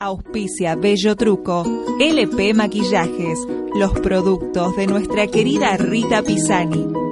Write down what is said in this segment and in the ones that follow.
Auspicia Bello Truco, LP Maquillajes, los productos de nuestra querida Rita Pisani.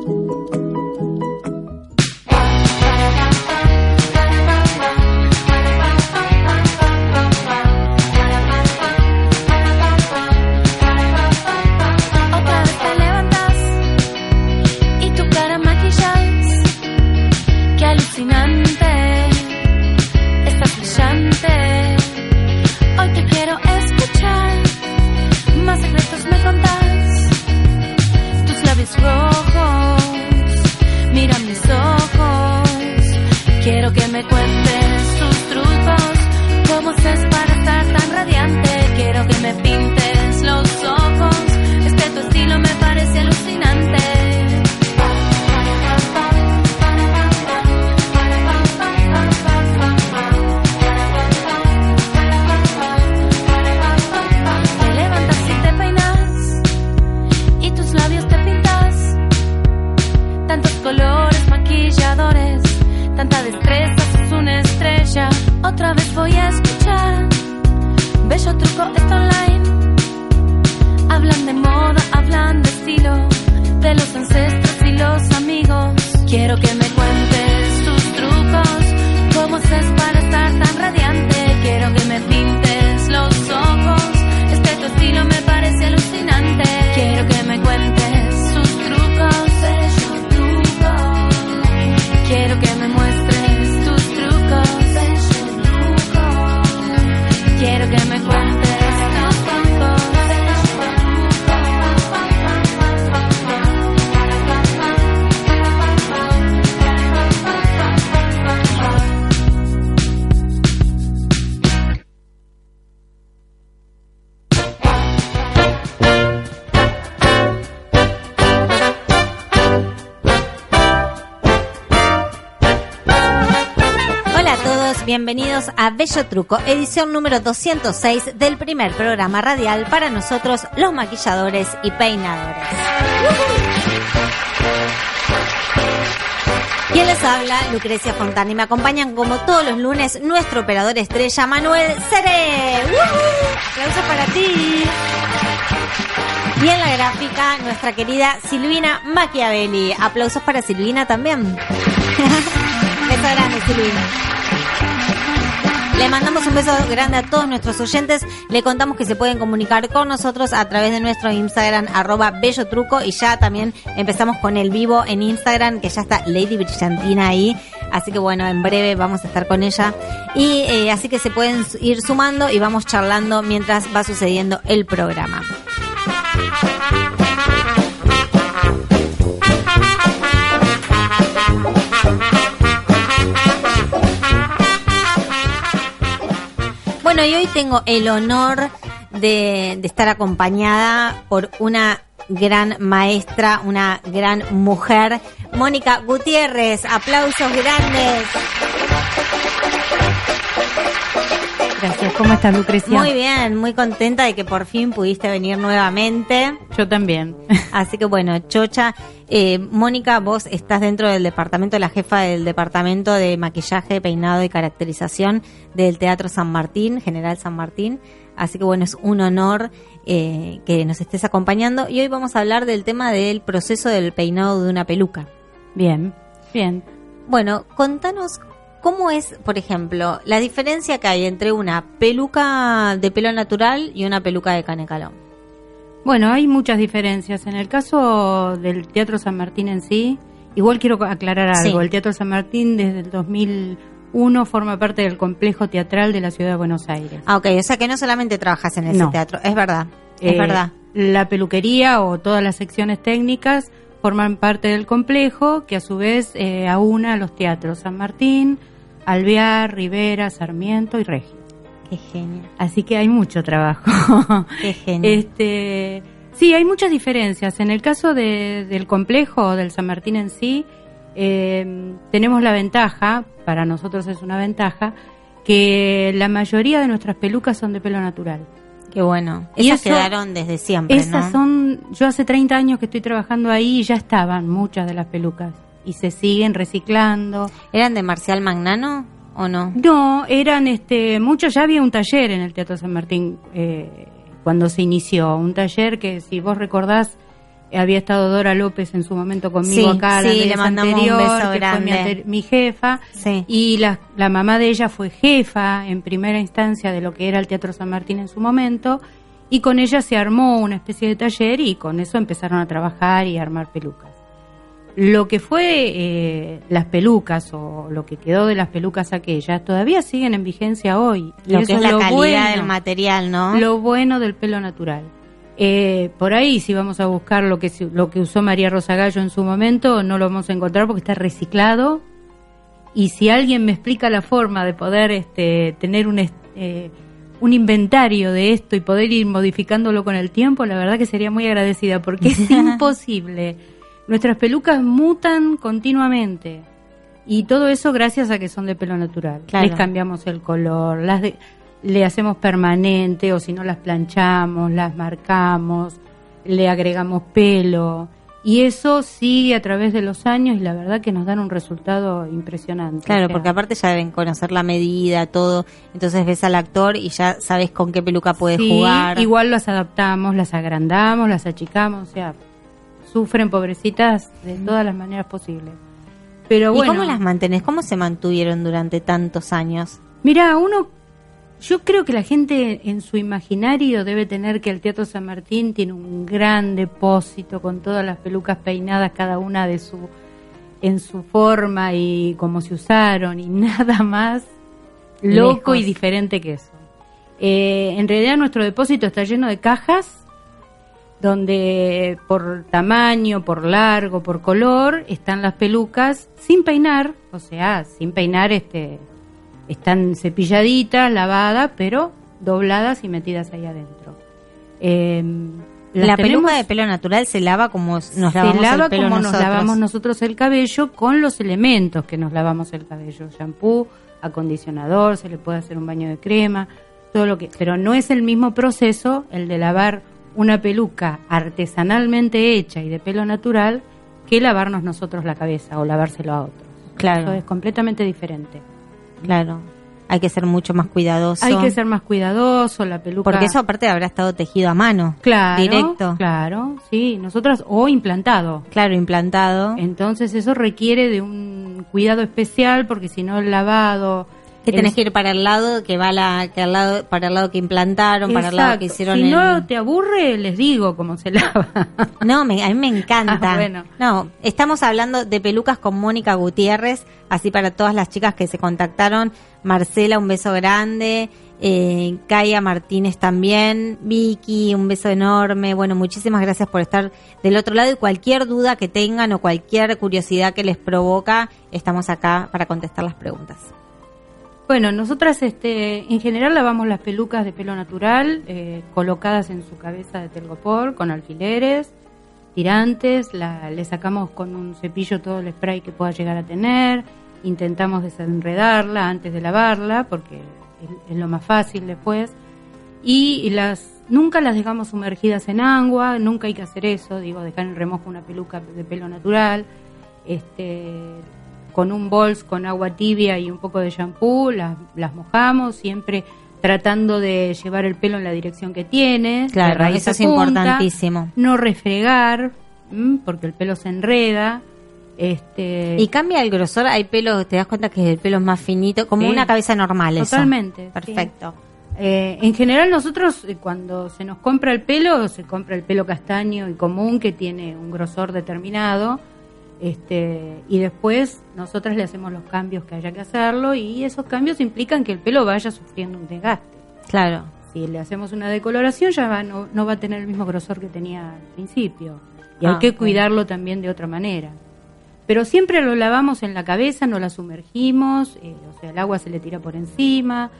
Otra vez voy a escuchar. Bello truco está online. Hablan de moda, hablan de estilo, de los ancestros y los amigos. Quiero que me cuentes tus trucos, cómo haces para estar tan radiante. Quiero que me pintes los ojos, es que tu estilo me parece bienvenidos a Bello Truco, edición número 206 del primer programa radial para nosotros, los maquilladores y peinadores. Quien les habla, Lucrecia Fontana, y me acompañan como todos los lunes nuestro operador estrella, Manuel Cere. Aplausos para ti. Y en la gráfica, nuestra querida Silvina Machiavelli. Aplausos para Silvina también. Grande, Silvina. Le mandamos un beso grande a todos nuestros oyentes. Le contamos que se pueden comunicar con nosotros a través de nuestro Instagram, arroba bello truco. Y ya también empezamos con el vivo en Instagram, que ya está Lady Brillantina ahí. Así que bueno, en breve vamos a estar con ella. Y eh, así que se pueden ir sumando y vamos charlando mientras va sucediendo el programa. Y hoy tengo el honor de, de estar acompañada por una gran maestra, una gran mujer, Mónica Gutiérrez. Aplausos grandes. Gracias. ¿Cómo estás, Lucrecia? Muy bien, muy contenta de que por fin pudiste venir nuevamente. Yo también. Así que bueno, Chocha, eh, Mónica, vos estás dentro del departamento, la jefa del departamento de maquillaje, peinado y caracterización del Teatro San Martín, General San Martín. Así que bueno, es un honor eh, que nos estés acompañando y hoy vamos a hablar del tema del proceso del peinado de una peluca. Bien, bien. Bueno, contanos cómo es, por ejemplo, la diferencia que hay entre una peluca de pelo natural y una peluca de canecalón. Bueno, hay muchas diferencias. En el caso del Teatro San Martín en sí, igual quiero aclarar algo. Sí. El Teatro San Martín desde el 2001 forma parte del complejo teatral de la ciudad de Buenos Aires. Ah, ok, o sea que no solamente trabajas en ese No. teatro, es verdad, es Eh, verdad. La peluquería o todas las secciones técnicas forman parte del complejo que a su vez eh, aúna los teatros San Martín, Alvear, Rivera, Sarmiento y Regio. Qué genio. Así que hay mucho trabajo. Qué genio. Este, sí, hay muchas diferencias. En el caso de- del complejo del San Martín en sí, eh, tenemos la ventaja, para nosotros es una ventaja, que la mayoría de nuestras pelucas son de pelo natural. Qué bueno. Y Esas eso- quedaron desde siempre, Esas ¿no? son, yo hace 30 años que estoy trabajando ahí y ya estaban muchas de las pelucas y se siguen reciclando. ¿Eran de Marcial Magnano o no? No, eran este, muchos, ya había un taller en el Teatro San Martín eh, cuando se inició, un taller que si vos recordás había estado Dora López en su momento conmigo Sí, acá, la sí, le mandamos un anterior, beso que fue mi, jefa, Sí. y la, la mamá de ella fue jefa en primera instancia de lo que era el Teatro San Martín en su momento, y con ella se armó una especie de taller y con eso empezaron a trabajar y a armar pelucas. Lo que fue eh, las pelucas o lo que quedó de las pelucas aquellas todavía siguen en vigencia hoy. Y Lo eso que es la calidad bueno, del material, ¿no? Lo bueno del pelo natural. Eh, por ahí, si vamos a buscar lo que, lo que usó María Rosa Gallo en su momento, no lo vamos a encontrar porque está reciclado. Y si alguien me explica la forma de poder este, tener un, eh, un inventario de esto y poder ir modificándolo con el tiempo, la verdad que sería muy agradecida porque es imposible. Nuestras pelucas mutan continuamente. Y todo eso gracias a que son de pelo natural. Claro. Les cambiamos el color, las de- le hacemos permanente o si no las planchamos, las marcamos, le agregamos pelo. Y eso sigue a través de los años y la verdad que nos dan un resultado impresionante. Claro, O sea, porque aparte ya deben conocer la medida, todo. Entonces ves al actor y ya sabes con qué peluca puede sí, jugar. Igual las adaptamos, las agrandamos, las achicamos, o sea, sufren pobrecitas de todas las maneras posibles. Pero ¿Y bueno, cómo las mantenés? ¿Cómo se mantuvieron durante tantos años? Mira, uno, yo creo que la gente en su imaginario debe tener que el Teatro San Martín tiene un gran depósito con todas las pelucas peinadas, cada una de su, en su forma y cómo se usaron y nada más loco Lejos. y diferente que eso. Eh, en realidad nuestro depósito está lleno de cajas donde por tamaño, por largo, por color están las pelucas sin peinar, o sea, sin peinar este están cepilladitas, lavadas, pero dobladas y metidas ahí adentro. Eh, las La tenemos- peluca de pelo natural se lava como nos se lavamos lava el pelo como nosotros. nos lavamos nosotros el cabello con los elementos que nos lavamos el cabello, shampoo, acondicionador, se le puede hacer un baño de crema, todo lo que, pero no es el mismo proceso el de lavar una peluca artesanalmente hecha y de pelo natural que lavarnos nosotros la cabeza o lavárselo a otros. Claro. Eso es completamente diferente. Claro. Hay que ser mucho más cuidadoso. Hay que ser más cuidadoso, la peluca. Porque eso aparte habrá estado tejido a mano. claro, Directo. Claro, sí, nosotras o implantado. Claro, implantado. Entonces eso requiere de un cuidado especial porque si no el lavado Que tenés que ir para el lado que va la, que al lado, para el lado que implantaron, para el lado que hicieron Si el- no te aburre, les digo cómo se lava. No, me- a mí me encanta. Ah, bueno. No, estamos hablando de pelucas con Mónica Gutiérrez, así para todas las chicas que se contactaron. Marcela, un beso grande. Eh, Kaya Martínez también. Vicky, un beso enorme. Bueno, muchísimas gracias por estar del otro lado y cualquier duda que tengan o cualquier curiosidad que les provoca, estamos acá para contestar las preguntas. Bueno, nosotras este, en general lavamos las pelucas de pelo natural eh, colocadas en su cabeza de telgopor con alfileres, tirantes, la, le sacamos con un cepillo todo el spray que pueda llegar a tener, intentamos desenredarla antes de lavarla porque es, es lo más fácil después y las nunca las dejamos sumergidas en agua, nunca hay que hacer eso, digo, dejar en remojo una peluca de pelo natural, este con un bols con agua tibia y un poco de shampoo, las, las mojamos, siempre tratando de llevar el pelo en la dirección que tiene, Claro, eso es punta, importantísimo. No refregar, ¿m? porque el pelo se enreda. Este, Y cambia el grosor, hay pelo, te das cuenta que el pelo es más finito, como Sí. una cabeza normal. eso. Totalmente, sí. Perfecto. Eh, en general nosotros eh, cuando se nos compra el pelo, se compra el pelo castaño y común que tiene un grosor determinado, este, y después nosotras le hacemos los cambios que haya que hacerlo y esos cambios implican que el pelo vaya sufriendo un desgaste. Claro. Si le hacemos una decoloración ya va, no, no va a tener el mismo grosor que tenía al principio y Ah, hay que ok. cuidarlo también de otra manera. Pero siempre lo lavamos en la cabeza, no la sumergimos, eh, o sea, el agua se le tira por encima,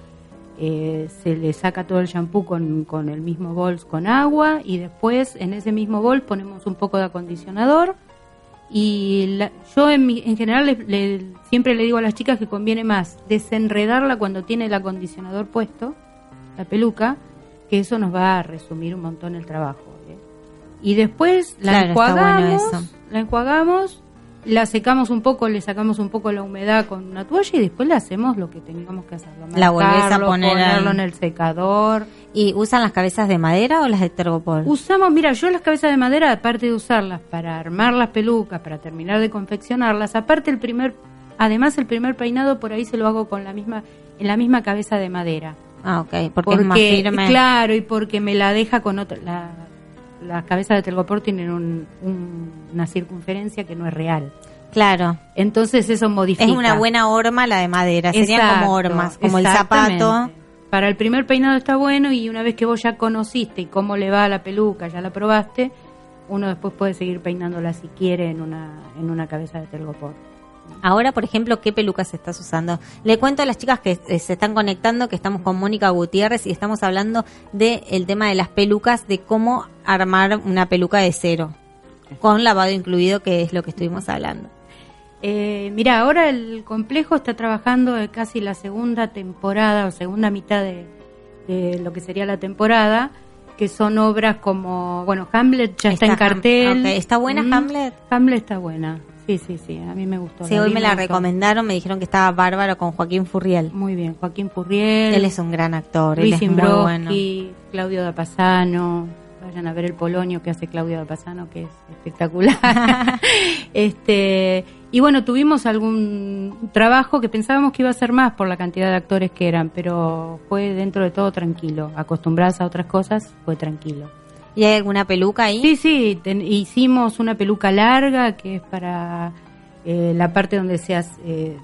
eh, se le saca todo el shampoo con, con el mismo bols con agua y después en ese mismo bol ponemos un poco de acondicionador y la- yo en, mi- en general le- le- siempre le digo a las chicas que conviene más desenredarla cuando tiene el acondicionador puesto, la peluca, que eso nos va a resumir un montón el trabajo. ¿eh? Y después la Claro, bueno enjuagamos, la enjuagamos, la secamos un poco, le sacamos un poco la humedad con una toalla y después le hacemos lo que tengamos que hacerlo. La volvés a poner ponerlo en el secador. ¿Y usan las cabezas de madera o las de tergopol? Usamos, mira, yo las cabezas de madera, aparte de usarlas para armar las pelucas, para terminar de confeccionarlas, aparte el primer, además el primer peinado por ahí se lo hago con la misma, en la misma cabeza de madera. Ah, ok, porque, es más firme. Claro, y porque me la deja con otra, la, las cabezas de telgopor tienen un- un- una circunferencia que no es real. Claro. Entonces eso modifica. Es una buena horma la de madera. Serían como Exacto, hormas, como el zapato. Para el primer peinado está bueno y una vez que vos ya conociste y cómo le va a la peluca, ya la probaste, uno después puede seguir peinándola si quiere en una, en una cabeza de telgopor. Ahora, por ejemplo, ¿qué pelucas estás usando? Le cuento a las chicas que eh, se están conectando que estamos con Mónica Gutiérrez y estamos hablando del el tema de las pelucas, de cómo armar una peluca de cero, con lavado incluido, que es lo que estuvimos hablando. Eh, mira, ahora el complejo está trabajando casi la segunda temporada o segunda mitad de, de lo que sería la temporada, que son obras como, bueno, Hamlet ya está, Está en cartel. Ham-. ¿Está buena Mm, Hamlet? Hamlet está buena, sí, sí, sí, a mí me gustó. Sí, hoy me la gustó. recomendaron, me dijeron que estaba bárbaro con Joaquín Furriel. Muy bien, Joaquín Furriel. Él es un gran actor, él Luis es muy bueno. Claudio Dapasano, vayan a ver el Polonio que hace Claudio Dapasano, que es espectacular. este Y bueno, tuvimos algún trabajo que pensábamos que iba a ser más por la cantidad de actores que eran, pero fue dentro de todo tranquilo. Acostumbradas a otras cosas, fue tranquilo. ¿Y hay alguna peluca ahí? Sí, sí, ten- hicimos una peluca larga que es para eh, la parte donde se, hace- eh,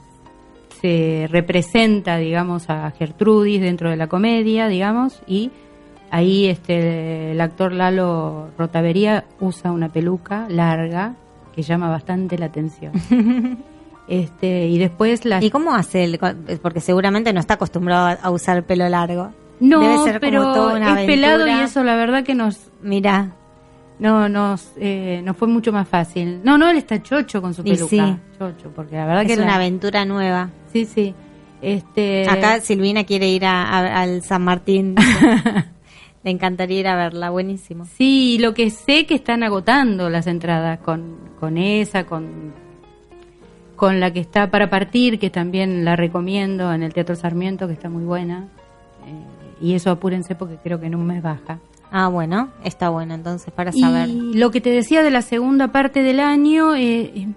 se representa, digamos, a Gertrudis dentro de la comedia, digamos, y ahí este el actor Lalo Rotavería usa una peluca larga que llama bastante la atención. este y después la ¿Y cómo hace él? Porque seguramente no está acostumbrado a usar el pelo largo. No, Debe ser como pero toda una es pelado y eso la verdad que nos Mira, No, nos, eh, nos fue mucho más fácil. No, no, él está chocho con su Y peluca. sí. Chocho, porque la verdad es que una la- aventura nueva. Sí, sí. Este, Acá Silvina quiere ir a- a- al San Martín. Le encantaría ir a verla, buenísimo. Sí, lo que sé que están agotando las entradas con, con esa, con, con la que está para partir, que también la recomiendo en el Teatro Sarmiento, que está muy buena. Eh, y eso apúrense porque creo que en un mes baja. Ah, bueno, está bueno entonces para saber. Y lo que te decía de la segunda parte del año, eh,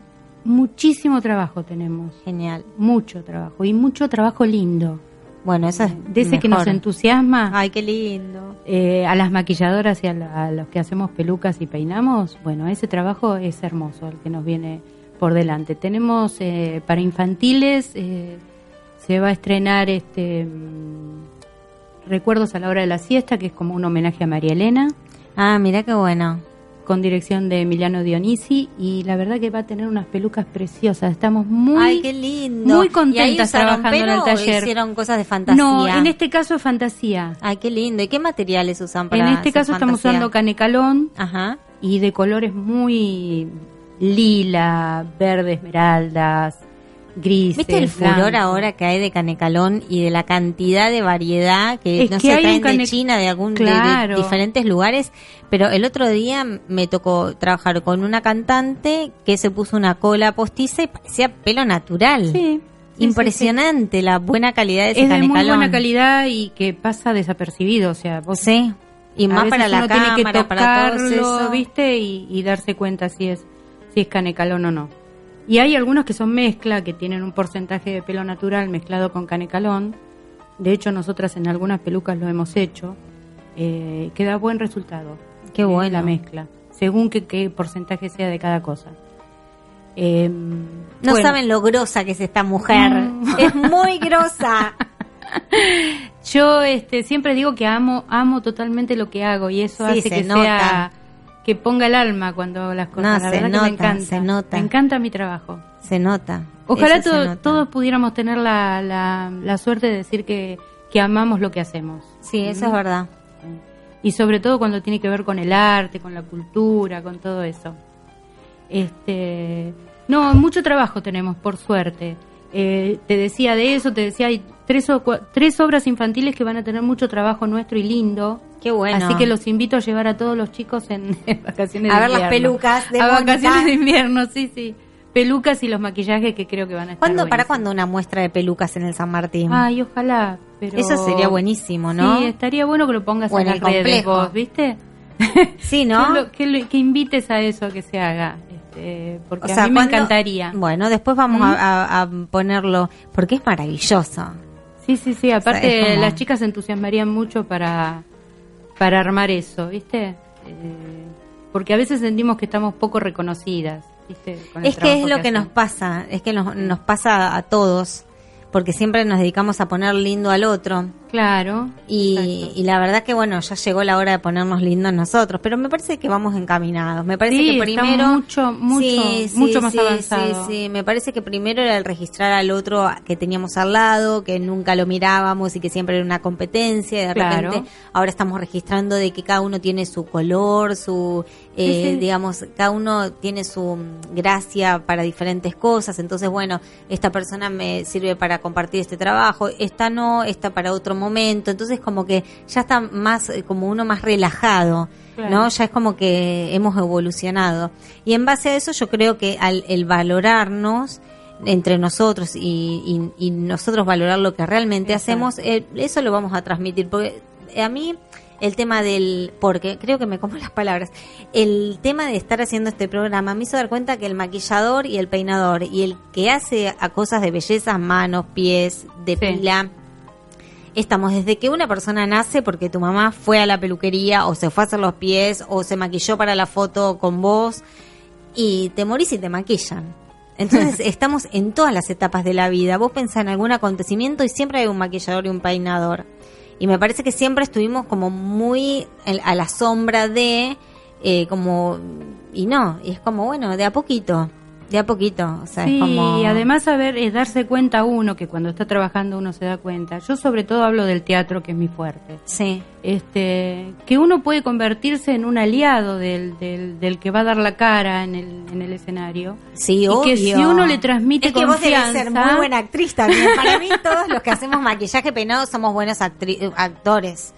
muchísimo trabajo tenemos. Genial. Mucho trabajo y mucho trabajo lindo. Bueno, eso es De ese que nos entusiasma Ay, qué lindo. eh, a las maquilladoras y a, la- a los que hacemos pelucas y peinamos. Bueno, ese trabajo es hermoso, el que nos viene por delante. Tenemos eh, para infantiles, eh, se va a estrenar este mm, Recuerdos a la hora de la siesta, que es como un homenaje a María Elena. Ah, mira qué bueno. con dirección de Emiliano Dionisi y la verdad que va a tener unas pelucas preciosas. Estamos muy Ay, qué lindo. muy ¿Y ahí contentas trabajando en el pelo o taller. hicieron cosas de fantasía? No, en este caso es fantasía. Ay, qué lindo. ¿Y qué materiales usan para En este caso estamos usando canecalón Ajá. y de colores muy lila, verde, esmeraldas, grises. ¿Viste el furor ahora que hay de canecalón y de la cantidad de variedad que Es no que se traen de China, de algún de- diferentes lugares? Pero el otro día me tocó trabajar con una cantante que se puso una cola postiza y parecía pelo natural. Sí. sí, Impresionante la buena calidad de ese. Es de muy canecalón. buena calidad y que pasa desapercibido, o sea, vos Sí. Y más para la uno tiene que cámara, para todo tocarlo, eso. ¿viste? Y, y darse cuenta si es si es canecalón o no. Y hay algunos que son mezcla, que tienen un porcentaje de pelo natural mezclado con canecalón. De hecho, nosotras en algunas pelucas lo hemos hecho. Eh, que da buen resultado. Qué eh, bueno. La mezcla, según qué, qué porcentaje sea de cada cosa. Eh, No bueno, saben lo grosa que es esta mujer. Mm. Es muy grosa. Yo este, siempre digo que amo amo totalmente lo que hago y eso Sí, hace que nota. sea que ponga el alma cuando las cosas. No, la que me encanta. se nota. Me encanta mi trabajo. Se nota. Ojalá Eso se to- nota. todos pudiéramos tener la, la, la suerte de decir que, que amamos lo que hacemos. Sí, eso es verdad. Y sobre todo cuando tiene que ver con el arte, con la cultura, con todo eso. Este, no, mucho trabajo tenemos, por suerte. Eh, te decía de eso, te decía, hay tres, o tres obras infantiles que van a tener mucho trabajo nuestro y lindo. Qué bueno. Así que los invito a llevar a todos los chicos en, en vacaciones A de ver las invierno. pelucas de A vacaciones de invierno, sí, sí. Pelucas y los maquillajes que creo que van a estar ¿Cuándo, ¿Para cuándo una muestra de pelucas en el San Martín? Ay, ojalá. Pero... Eso sería buenísimo, ¿no? Sí, estaría bueno que lo pongas Bueno, en el las redes vos, ¿viste? Sí, ¿no? Que, lo- que, lo- que invites a eso que se haga. este, porque O sea, a mí me ¿cuándo- encantaría. Bueno, después vamos ¿Mm? a, a- a ponerlo, porque es maravilloso. Sí, sí, sí. Aparte, O sea, es como- las chicas se entusiasmarían mucho para, para armar eso, ¿viste? Eh, porque a veces sentimos que estamos poco reconocidas, ¿viste? Con el Es que es lo que nos hacemos. pasa, es que nos, nos pasa a todos, porque siempre nos dedicamos a poner lindo al otro. Claro. Y, la verdad que bueno, ya llegó la hora de ponernos lindos nosotros, pero me parece que vamos encaminados. Me parece Sí, que primero mucho, mucho, mucho más avanzado. Sí, sí, me parece que primero era el registrar al otro que teníamos al lado, que nunca lo mirábamos y que siempre era una competencia. Y de Claro. repente ahora estamos registrando de que cada uno tiene su color, su, eh, digamos, cada uno tiene su mm, gracia para diferentes cosas. Entonces, bueno, esta persona me sirve para compartir este trabajo, esta no, esta para otro momento. Entonces, como que ya está más, eh, como uno más relajado. Claro. ¿no? Ya es como que hemos evolucionado. Y en base a eso yo creo que al el valorarnos entre nosotros y, y- y nosotros valorar lo que realmente Exacto. hacemos, eh, eso lo vamos a transmitir. Porque a mí el tema del, porque creo que me como las palabras, el tema de estar haciendo este programa me hizo dar cuenta que el maquillador y el peinador y el que hace a cosas de belleza, manos, pies, de Sí. pila, estamos desde que una persona nace porque tu mamá fue a la peluquería o se fue a hacer los pies o se maquilló para la foto con vos y te morís y te maquillan. Entonces estamos en todas las etapas de la vida. Vos pensás en algún acontecimiento y siempre hay un maquillador y un peinador. Y me parece que siempre estuvimos como muy a la sombra de, eh, como, y no, y es como, bueno, de a poquito, de a poquito. O sea, Sí, es como... y además saber es darse cuenta uno que cuando está trabajando uno se da cuenta. Yo sobre todo hablo del teatro que es mi fuerte. Sí, Este, que uno puede convertirse en un aliado del, del, del que va a dar la cara en el, en el escenario. sí, Y obvio. que si uno le transmite es que vos debes ser muy buena actriz también. Para mí todos los que hacemos maquillaje peinado somos buenos actri- actores.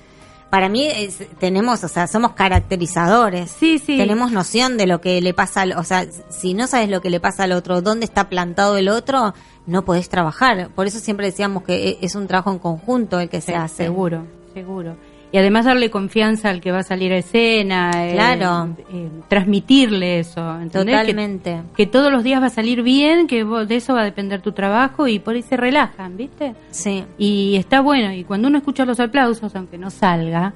Para mí es- tenemos, o sea, somos caracterizadores. Sí, sí. Tenemos noción de lo que le pasa, al, o sea, si no sabes lo que le pasa al otro, dónde está plantado el otro, no podés trabajar. Por eso siempre decíamos que e- es un trabajo en conjunto el que se hace. Seguro, seguro. Y además darle confianza al que va a salir a escena. eh, Claro. eh, transmitirle eso. ¿entendés? Totalmente. Que, todos los días va a salir bien, que vos- de eso va a depender tu trabajo y por ahí se relajan, ¿viste? Sí. Y está bueno, y cuando uno escucha los aplausos, aunque no salga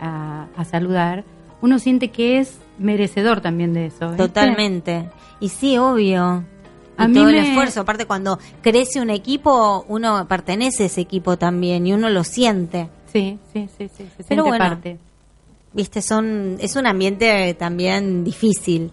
a, a saludar, uno siente que es merecedor también de eso. ¿viste? Totalmente. Y sí, obvio. Y A mí todo el esfuerzo. Aparte, cuando crece un equipo, uno pertenece a ese equipo también y uno lo siente. Sí, sí, sí, sí, se Pero bueno, parte. Viste, son es un ambiente también difícil.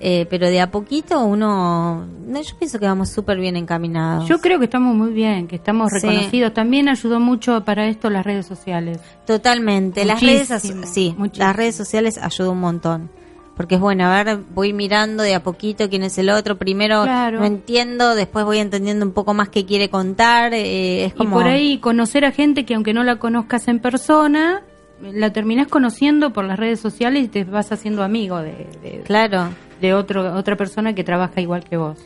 Eh, pero de a poquito uno. No, yo pienso que vamos súper bien encaminados. Yo creo que estamos muy bien, que estamos Sí. reconocidos. También ayudó mucho para esto las redes sociales. Totalmente. Las redes, sí, muchísimo. las redes sociales ayudan un montón. Porque es bueno, a ver, voy mirando de a poquito quién es el otro. Primero Claro. no entiendo, después voy entendiendo un poco más qué quiere contar. eh, es Y como. por ahí conocer a gente que aunque no la conozcas en persona, la terminás conociendo por las redes sociales y te vas haciendo amigo de, de, Claro. de otro, otra persona que trabaja igual que vos.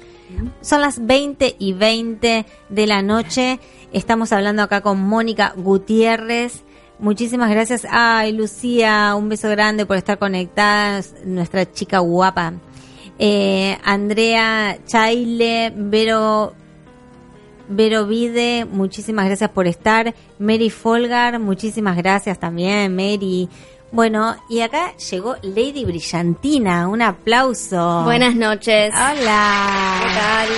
Son las 20 y 20 de la noche. Estamos hablando acá con Mónica Gutiérrez. Muchísimas gracias. Ay, Lucía, un beso grande por estar conectada, nuestra chica guapa. Eh, Andrea Chaile, Vero, Vero Vide, muchísimas gracias por estar. Mary Folgar, muchísimas gracias también, Mary. Bueno, y acá llegó Lady Brillantina, un aplauso. Buenas noches. Hola. ¿Qué tal?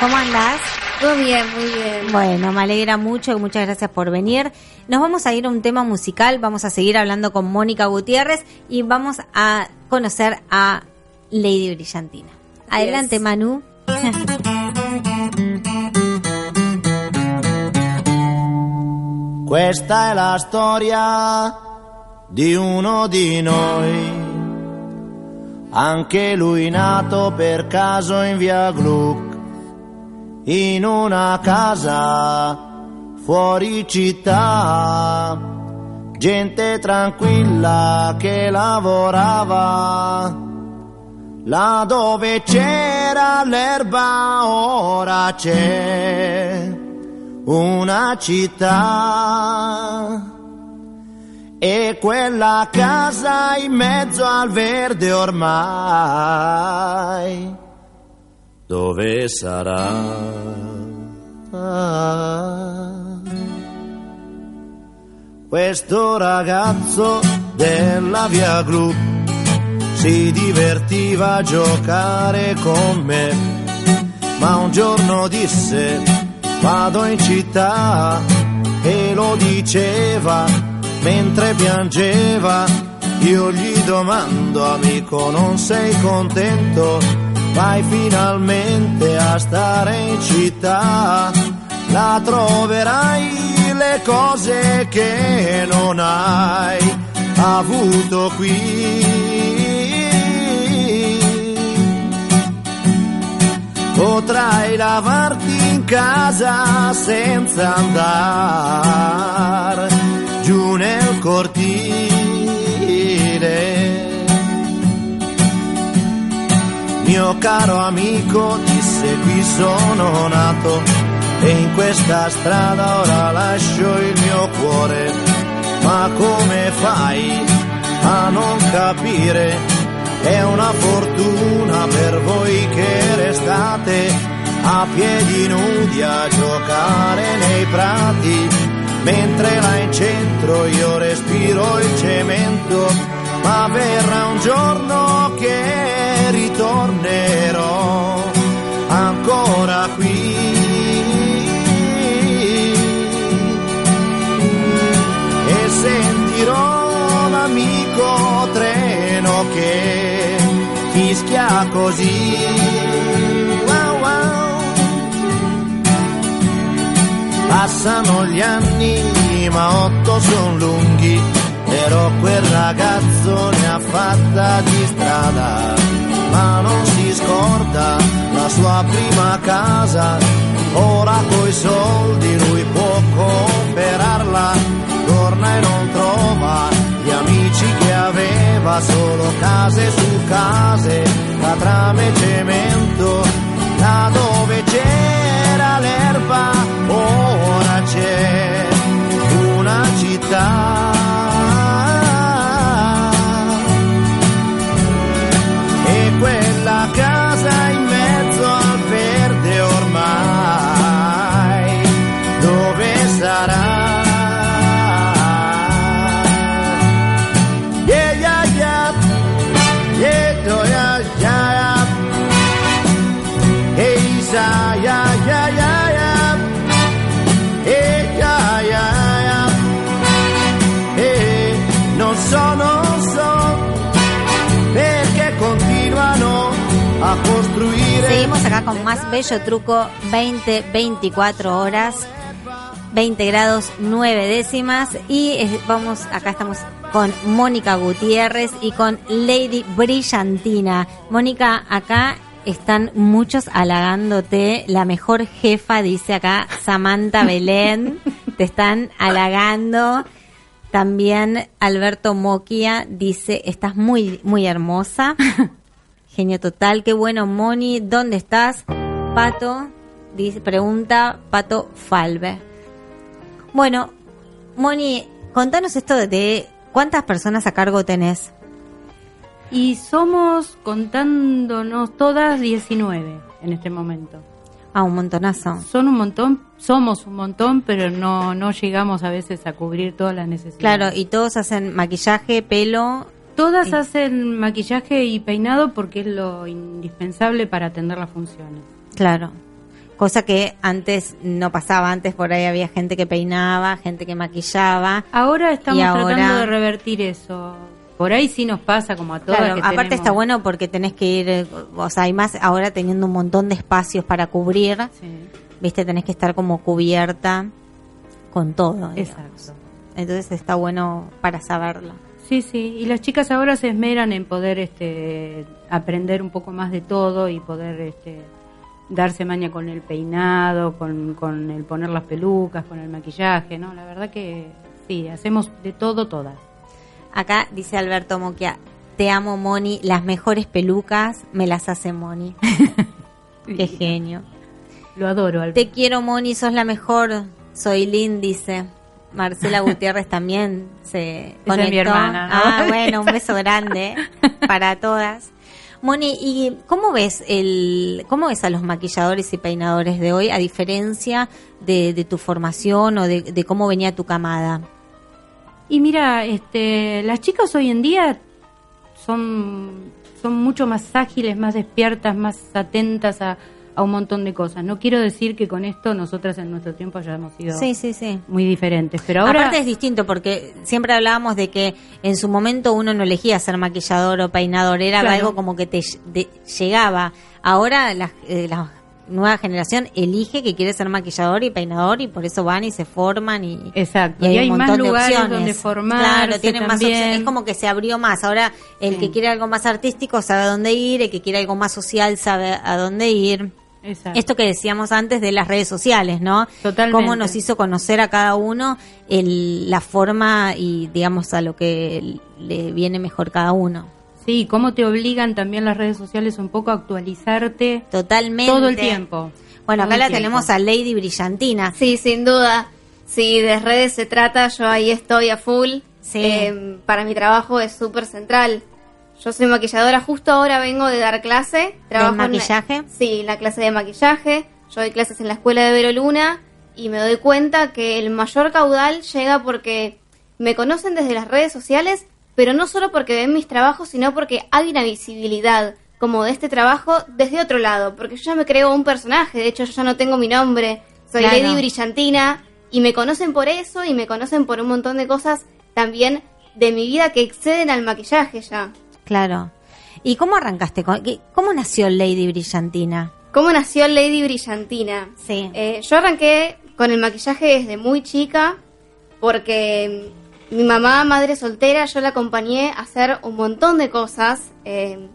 ¿Cómo andás? Todo bien, muy bien. Bueno, me alegra mucho, muchas gracias por venir. Nos vamos a ir a un tema musical, vamos a seguir hablando con Mónica Gutiérrez y vamos a conocer a Lady Brillantina. Adelante, Yes. Manu. Questa è la storia di uno di noi. Anche lui nato per caso in via Gluck, in una casa fuori città, gente tranquilla che lavorava. Là dove c'era l'erba ora c'è una città. E quella casa in mezzo al verde ormai, dove sarà? Questo ragazzo della via Gru si divertiva a giocare con me, ma un giorno disse vado in città e lo diceva mentre piangeva. Io gli domando amico non sei contento? Vai finalmente a stare in città, la troverai le cose che non hai avuto qui. Potrai lavarti in casa senza andare giù nel cortile. Mio caro amico disse qui sono nato e in questa strada ora lascio il mio cuore. Ma come fai a non capire? È una fortuna per voi che restate a piedi nudi a giocare nei prati, mentre là in centro io respiro il cemento, ma verrà un giorno che ritornerò ancora qui. E sentirò l'amico treno che fischia così. Wow, wow. Passano gli anni, ma otto son lunghi, però quel ragazzo ne ha fatta di strada, ma non si scorda la sua prima casa, ora coi soldi lui può comprarla, torna e non trova gli amici che aveva, solo case su case, catrame e cemento, là dove c'era l'erba, ora c'è una città. Con más bello truco 20, 24 horas, 20 grados 9 décimas y vamos, acá estamos con Mónica Gutiérrez y con Lady Brillantina. Mónica, acá están muchos halagándote, la mejor jefa, dice acá Samantha Belén, te están halagando. También Alberto Moquia dice, estás muy, muy hermosa. Genio total, qué bueno, Moni, ¿dónde estás? Pato, dice, pregunta Pato Falve. Bueno, Moni, contanos esto de cuántas personas a cargo tenés. Y somos, contándonos todas, 19 en este momento. Ah, un montonazo. Son un montón, somos un montón, pero no, no llegamos a veces a cubrir todas las necesidades. Claro, y todos hacen maquillaje, pelo. Todas hacen maquillaje y peinado porque es lo indispensable para atender las funciones. Claro. Cosa que antes no pasaba, antes por ahí había gente que peinaba, gente que maquillaba. Ahora estamos ahora- tratando de revertir eso. Por ahí sí nos pasa como a. Claro, que aparte tenemos- está bueno porque tenés que ir, o sea, hay más ahora teniendo un montón de espacios para cubrir, Sí. viste, tenés que estar como cubierta. con todo. digamos. Exacto. Entonces está bueno para saberlo. Sí, sí, y las chicas ahora se esmeran en poder este, aprender un poco más de todo y poder este, darse maña con el peinado, con, con el poner las pelucas, con el maquillaje, ¿no? La verdad que sí, hacemos de todo todas. Acá dice Alberto Moquia, te amo Moni, las mejores pelucas me las hace Moni. Qué genio. Lo adoro, Alberto. Te quiero Moni, sos la mejor. Soy Lynn, dice. Marcela Gutiérrez también se conectó. mi hermana. Ah, bueno, un beso grande para todas. Moni, ¿y cómo ves el, cómo ves a los maquilladores y peinadores de hoy a diferencia de, de tu formación o de, de cómo venía tu camada? Y mira, este, las chicas hoy en día son, son mucho más ágiles, más despiertas, más atentas a, a un montón de cosas. No quiero decir que con esto nosotras en nuestro tiempo hayamos sido Sí, sí, sí. muy diferentes, pero ahora Aparte es distinto porque siempre hablábamos de que en su momento uno no elegía ser maquillador o peinador, era Claro. algo como que te de- llegaba. Ahora la, eh, la nueva generación elige que quiere ser maquillador y peinador y por eso van y se forman y, Exacto, y hay, y hay un más montón de lugares opciones. donde formarse Claro, tienen más opciones. Es como que se abrió más. Ahora el Sí. que quiere algo más artístico sabe a dónde ir, el que quiere algo más social sabe a dónde ir. Exacto. Esto que decíamos antes de las redes sociales, ¿no? Totalmente. Cómo nos hizo conocer a cada uno el, la forma y, digamos, a lo que le viene mejor cada uno. Sí, cómo te obligan también las redes sociales un poco a actualizarte Totalmente. todo el tiempo. Bueno, Todo acá la tiempo. tenemos a Lady Brillantina. Sí, sin duda. Si de redes se trata, yo ahí estoy a full. Sí. Eh, para mi trabajo es súper central. Yo soy maquilladora, justo ahora vengo de dar clase. Trabajo en la- maquillaje? sí, la clase de maquillaje. Yo doy clases en la escuela de Vero Luna y me doy cuenta que el mayor caudal llega porque me conocen desde las redes sociales, pero no solo porque ven mis trabajos, sino porque hay una visibilidad como de este trabajo desde otro lado, porque yo ya me creo un personaje, de hecho yo ya no tengo mi nombre, soy Claro. Lady Brillantina y me conocen por eso y me conocen por un montón de cosas también de mi vida que exceden al maquillaje ya. Claro. ¿Y cómo arrancaste? ¿Cómo nació Lady Brillantina? ¿Cómo nació Lady Brillantina? Sí. Eh, yo arranqué con el maquillaje desde muy chica porque mm, mi mamá, madre soltera, yo la acompañé a hacer un montón de cosas. eh,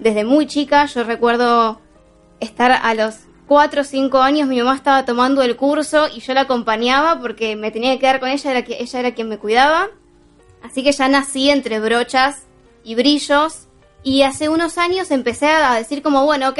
desde muy chica yo recuerdo estar a los 4 o 5 años, mi mamá estaba tomando el curso y yo la acompañaba porque me tenía que quedar con ella, era que ella era quien me cuidaba. Así que ya nací entre brochas y brillos. Y hace unos años empecé a decir como, bueno, ok,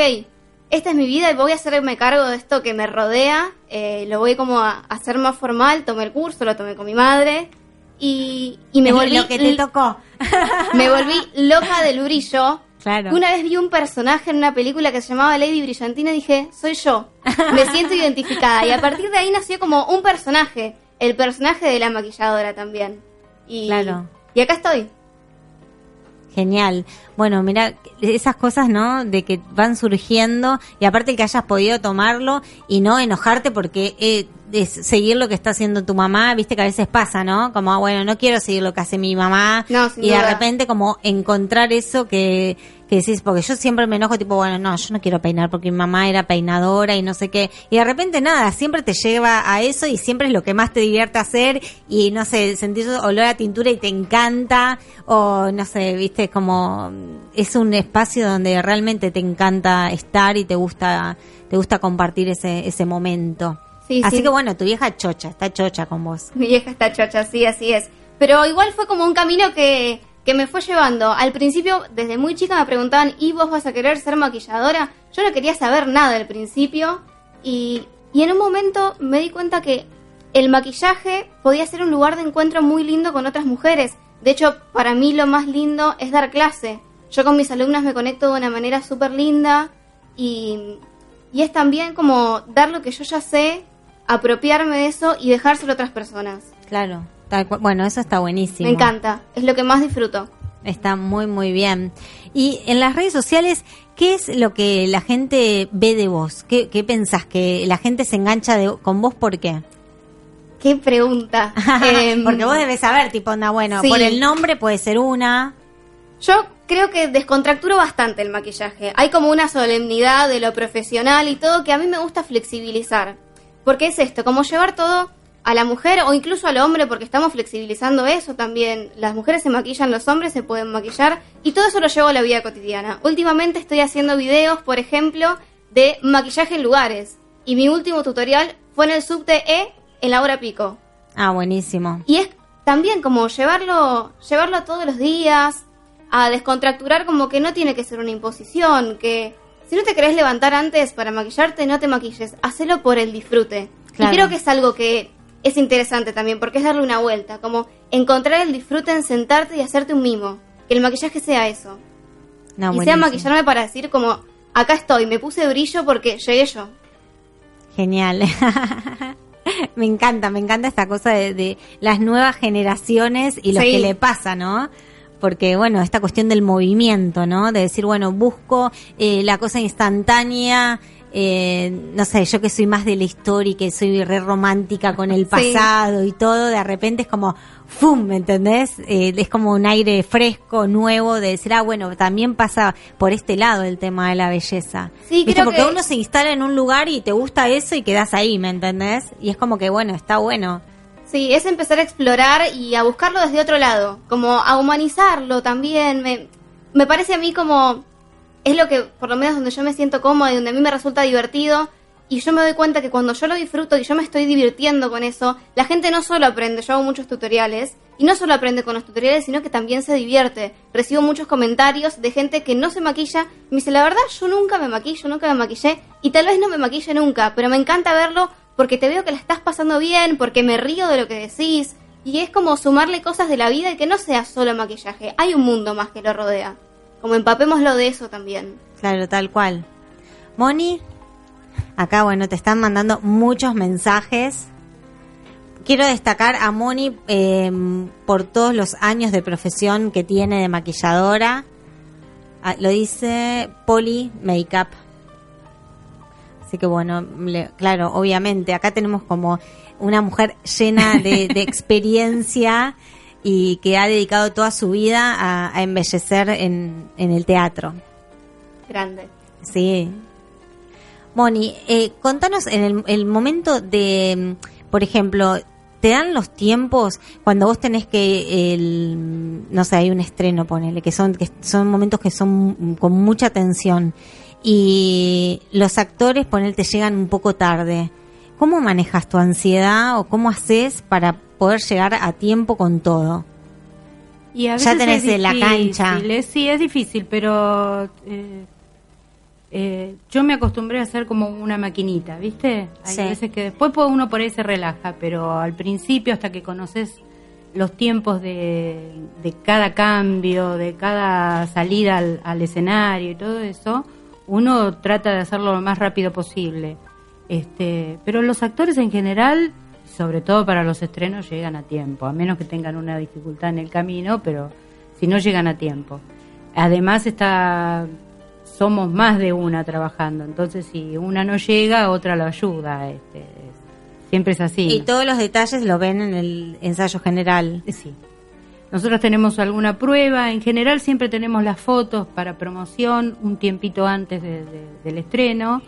esta es mi vida y voy a hacerme cargo de esto que me rodea. eh, lo voy como a hacer más formal. Tomé el curso, lo tomé con mi madre. Y, y me Es volví... lo que te tocó. me volví loca del brillo. Claro. Una vez vi un personaje en una película que se llamaba Lady Brillantina y dije, soy yo. Me siento identificada. Y a partir de ahí nació como un personaje. El personaje de la maquilladora también. Y, Claro. y acá estoy. Genial. Bueno, mira, esas cosas, ¿no? De que van surgiendo y aparte que hayas podido tomarlo y no enojarte porque eh, es seguir lo que está haciendo tu mamá, viste que a veces pasa, ¿no? Como, ah, bueno, no quiero seguir lo que hace mi mamá No, y de repente como encontrar eso que, que decís, porque yo siempre me enojo tipo, bueno, no, yo no quiero peinar porque mi mamá era peinadora y no sé qué. Y de repente nada, siempre te lleva a eso y siempre es lo que más te divierte hacer y no sé, sentir olor a tintura y te encanta o no sé, viste, como es un espacio donde realmente te encanta estar y te gusta te gusta compartir ese ese momento. Sí, así sí. que bueno, tu vieja chocha, está chocha con vos. Mi vieja está chocha, sí, así es. Pero igual fue como un camino que, que me fue llevando. Al principio, desde muy chica me preguntaban, ¿y vos vas a querer ser maquilladora? Yo no quería saber nada al principio. Y, y en un momento me di cuenta que el maquillaje podía ser un lugar de encuentro muy lindo con otras mujeres. De hecho, para mí lo más lindo es dar clase. Yo con mis alumnas me conecto de una manera súper linda y, y es también como dar lo que yo ya sé, apropiarme de eso y dejárselo a otras personas. Claro. tal cual. Bueno, eso está buenísimo. Me encanta, es lo que más disfruto. Está muy, muy bien. Y en las redes sociales, ¿qué es lo que la gente ve de vos? ¿Qué, qué pensás? ¿Que la gente se engancha de- con vos por qué? Qué pregunta. Em, Porque vos debes saber, tipo, onda, bueno, sí. por el nombre puede ser una. Yo creo que descontracturo bastante el maquillaje. Hay como una solemnidad de lo profesional y todo que a mí me gusta flexibilizar. Porque es esto, como llevar todo a la mujer o incluso al hombre, porque estamos flexibilizando eso también. Las mujeres se maquillan, los hombres se pueden maquillar y todo eso lo llevo a la vida cotidiana. Últimamente estoy haciendo videos, por ejemplo, de maquillaje en lugares. Y mi último tutorial fue en el subte E en la hora pico. Ah, buenísimo. Y es también como llevarlo, llevarlo todos los días, a descontracturar como que no tiene que ser una imposición, que si no te querés levantar antes para maquillarte, no te maquilles, hacelo por el disfrute. Claro. Y creo que es algo que es interesante también, porque es darle una vuelta, como encontrar el disfrute en sentarte y hacerte un mimo. Que el maquillaje sea eso. No, y sea maquillarme para decir como, acá estoy, me puse brillo porque llegué yo. Genial. me encanta, me encanta esta cosa de, de las nuevas generaciones y lo Sí. que le pasa, ¿no? Porque, bueno, esta cuestión del movimiento, ¿no? De decir, bueno, busco eh, la cosa instantánea, eh, no sé, yo que soy más de la historia y que soy re romántica con el Sí. pasado y todo, de repente es como, ¡fum! ¿Me entendés? Eh, es como un aire fresco, nuevo, de decir, ah, bueno, también pasa por este lado el tema de la belleza. Sí, creo Porque que- uno se instala en un lugar y te gusta eso y quedas ahí, ¿me entendés? Y es como que, bueno, está bueno. Sí, es empezar a explorar y a buscarlo desde otro lado, como a humanizarlo también. Me, me parece a mí como es lo que, por lo menos donde yo me siento cómoda y donde a mí me resulta divertido. Y yo me doy cuenta que cuando yo lo disfruto y yo me estoy divirtiendo con eso, la gente no solo aprende, yo hago muchos tutoriales, y no solo aprende con los tutoriales, sino que también se divierte. Recibo muchos comentarios de gente que no se maquilla, me dice, la verdad, yo nunca me maquillo, nunca me maquillé, y tal vez no me maquille nunca, pero me encanta verlo porque te veo que la estás pasando bien, porque me río de lo que decís, y es como sumarle cosas de la vida y que no sea solo maquillaje, hay un mundo más que lo rodea. Como empapémoslo de eso también. Claro, tal cual. Moni, acá, bueno, te están mandando muchos mensajes. Quiero destacar a Moni eh, por todos los años de profesión que tiene de maquilladora. Ah, lo dice Poli Makeup. Así que bueno, le- claro, obviamente, acá tenemos como una mujer llena de, de experiencia y que ha dedicado toda su vida a, a embellecer en, en el teatro. Grande. Sí. Moni, eh, contanos en el, el momento de, mm, por ejemplo, ¿te dan los tiempos cuando vos tenés que, el, no sé, hay un estreno, ponele, que son, que son momentos que son mm, con mucha tensión y los actores, ponele, te llegan un poco tarde. ¿Cómo manejas tu ansiedad o cómo haces para poder llegar a tiempo con todo? Y a Ya veces tenés es la cancha. es- sí, es difícil, pero eh, eh, yo me acostumbré a hacer como una maquinita, ¿viste? Hay Sí. veces que después pues, uno por ahí se relaja, pero al principio, hasta que conoces los tiempos de, de cada cambio, de cada salida al, al escenario y todo eso, uno trata de hacerlo lo más rápido posible. Este, pero los actores en general, sobre todo para los estrenos, llegan a tiempo, a menos que tengan una dificultad en el camino, pero si no llegan a tiempo. Además está somos más de una trabajando, entonces si una no llega, otra lo ayuda, este, es- siempre es así. Y todos los detalles lo ven en el ensayo general. Sí. Nosotros tenemos alguna prueba, en general siempre tenemos las fotos para promoción un tiempito antes de- de- del estreno,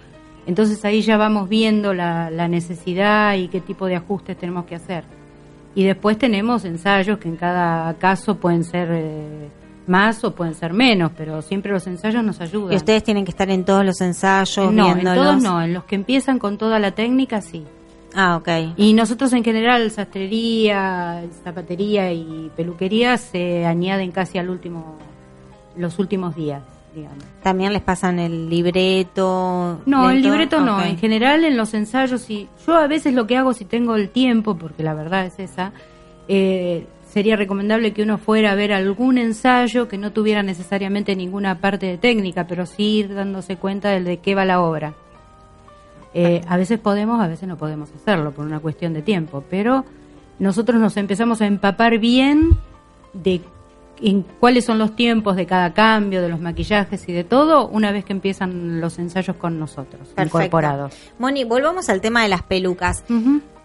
entonces ahí ya vamos viendo la, la necesidad y qué tipo de ajustes tenemos que hacer. Y después tenemos ensayos que en cada caso pueden ser eh, más o pueden ser menos, pero siempre los ensayos nos ayudan. Y ustedes tienen que estar en todos los ensayos, no, en todos no, en los que empiezan con toda la técnica sí. Ah, ok. Y nosotros en general, sastrería, zapatería y peluquería se añaden casi al último, los últimos días, digamos. También les pasan el libreto. No, el libreto no. En general, en los ensayos, y yo a veces lo que hago si tengo el tiempo, porque la verdad es esa, eh, sería recomendable que uno fuera a ver algún ensayo que no tuviera necesariamente ninguna parte de técnica, pero sí ir dándose cuenta de, de qué va la obra. Eh, a veces podemos, a veces no podemos hacerlo por una cuestión de tiempo, pero nosotros nos empezamos a empapar bien de en cuáles son los tiempos de cada cambio, de los maquillajes y de todo, una vez que empiezan los ensayos con nosotros, Perfecto. incorporados. Moni, volvamos al tema de las pelucas.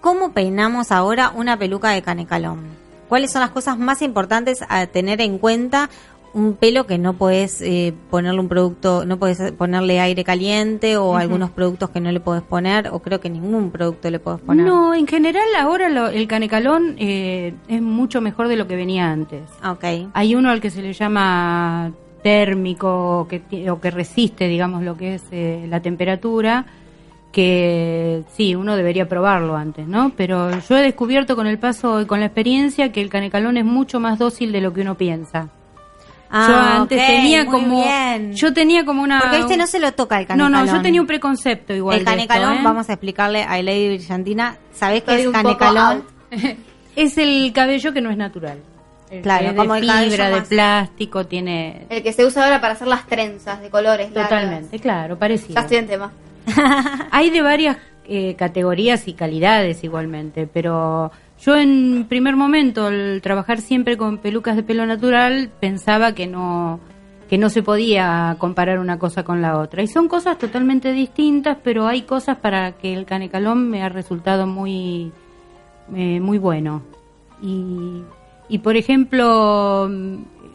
¿Cómo peinamos ahora una peluca de canecalón? ¿Cuáles son las cosas más importantes a tener en cuenta un pelo que no puedes eh, ponerle un producto, no puedes ponerle aire caliente o algunos productos que no le puedes poner, o creo que ningún producto le puedes poner. No, en general ahora lo- el canecalón eh, es mucho mejor de lo que venía antes. Ah, Ok. Hay uno al que se le llama térmico o que, o que resiste, digamos, lo que es eh, la temperatura, que sí, uno debería probarlo antes, ¿no? Pero yo he descubierto con el paso y con la experiencia que el canecalón es mucho más dócil de lo que uno piensa. Ah, yo antes tenía como bien. yo tenía como una Porque este no se lo toca el no canecalón. no yo tenía un preconcepto igual El esto, canecalón, ¿eh? vamos a explicarle a Lady Brillantina. ¿Sabés qué es canecalón? es el cabello que no es natural El Claro, es como de el fibra de más- plástico tiene El que se usa ahora para hacer las trenzas de colores. largas. totalmente claro parecido Ya estoy en tema. Hay de varias eh, categorías y calidades igualmente, pero yo en primer momento, al trabajar siempre con pelucas de pelo natural, pensaba que no que no se podía comparar una cosa con la otra. Y son cosas totalmente distintas, pero hay cosas para que el canecalón me ha resultado muy, eh, muy bueno. Y, y, por ejemplo,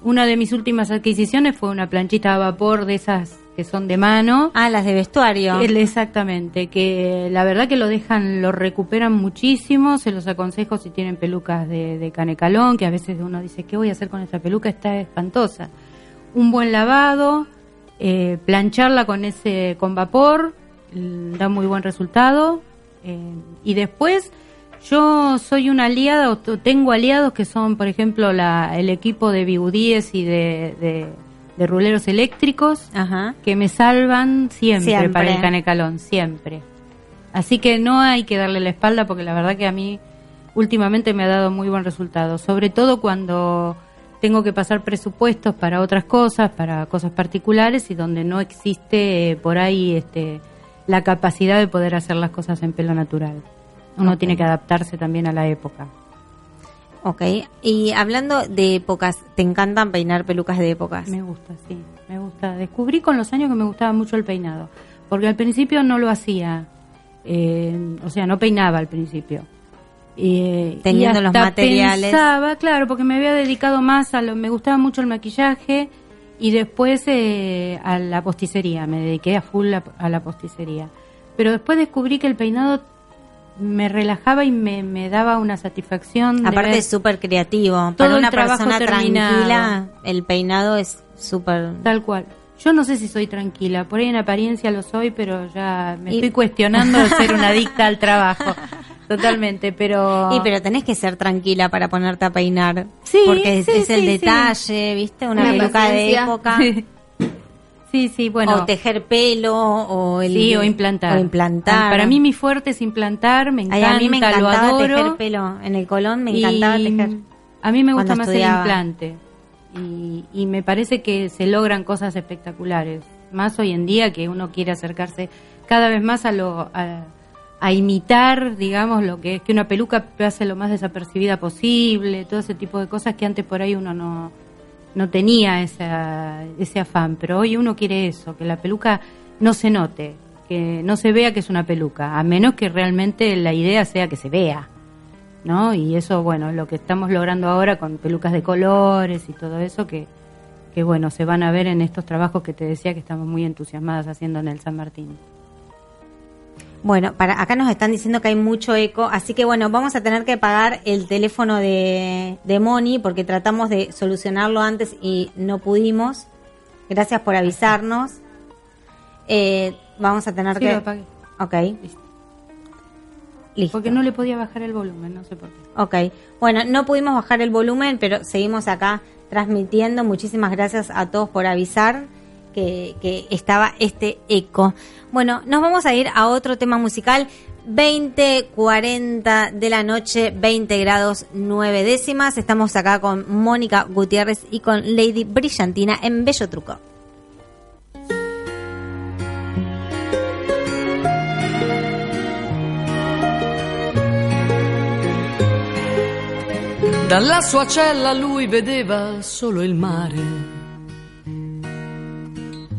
una de mis últimas adquisiciones fue una planchita a vapor de esas que son de mano. Ah, las de vestuario. El- exactamente, que la verdad que lo dejan, lo recuperan muchísimo, se los aconsejo si tienen pelucas de, de canecalón, que a veces uno dice, ¿qué voy a hacer con esta peluca? Está espantosa. Un buen lavado, eh, plancharla con ese con vapor, mm, da muy buen resultado. eh, y después, yo soy una aliada, tengo aliados que son, por ejemplo, la, el equipo de bigudíes y de, de, de ruleros eléctricos Ajá. que me salvan siempre, Siempre. para el canecalón, siempre. Así que no hay que darle la espalda porque la verdad que a mí últimamente me ha dado muy buen resultado, sobre todo cuando tengo que pasar presupuestos para otras cosas, para cosas particulares y donde no existe eh, por ahí este la capacidad de poder hacer las cosas en pelo natural. Uno tiene que adaptarse también a la época. Ok. Y hablando de épocas, ¿te encantan peinar pelucas de épocas? Me gusta, sí, me gusta. Descubrí con los años que me gustaba mucho el peinado, porque al principio no lo hacía, eh, o sea, no peinaba al principio. Eh, Teniendo y los hasta materiales. Pensaba, claro, porque me había dedicado más a lo, me gustaba mucho el maquillaje y después eh, a la posticería, me dediqué a full a, a la posticería. Pero después descubrí que el peinado me relajaba y me, me daba una satisfacción. de Aparte es súper creativo. todo Para una persona terminado. tranquila, el peinado es súper... Tal cual. Yo no sé si soy tranquila, por ahí en apariencia lo soy, pero ya me Y- estoy cuestionando de ser una adicta al trabajo. Totalmente, pero... Y pero tenés que ser tranquila para ponerte a peinar. Sí, Porque es, sí, es el sí, detalle, ¿viste? Una, Una peluca de paciencia. época. Sí, sí, bueno. o tejer pelo, o el... sí, o implantar. O implantar. Para mí mi fuerte es implantar, me Ay, encanta, a mí me lo encantaba adoro. tejer pelo. En el colón me encantaba y tejer. A mí me gusta más estudiaba. el implante. Y, y me parece que se logran cosas espectaculares. Más hoy en día que uno quiere acercarse cada vez más a lo a, a imitar, digamos, lo que es que una peluca pase lo más desapercibida posible, todo ese tipo de cosas que antes por ahí uno no, no tenía esa, ese afán. Pero hoy uno quiere eso, que la peluca no se note, que no se vea que es una peluca, a menos que realmente la idea sea que se vea. ¿no? Y eso, bueno, lo que estamos logrando ahora con pelucas de colores y todo eso que, que, bueno, se van a ver en estos trabajos que te decía que estamos muy entusiasmadas haciendo en el San Martín. Bueno, para acá nos están diciendo que hay mucho eco, así que bueno, vamos a tener que pagar el teléfono de, de Moni porque tratamos de solucionarlo antes y no pudimos. Gracias por avisarnos. Eh, vamos a tener Sí, que... lo apagué. Ok. Listo. Listo. Porque no le podía bajar el volumen, no sé por qué. Ok. Bueno, no pudimos bajar el volumen, pero seguimos acá transmitiendo. Muchísimas gracias a todos por avisar que, estaba este eco. Bueno, nos vamos a ir a otro tema musical. 20.40 de la noche, 20 grados 9 décimas. Estamos acá con Mónica Gutiérrez y con Lady Brillantina en Bello Truco. Dalla sua cella lui vedeva solo il mare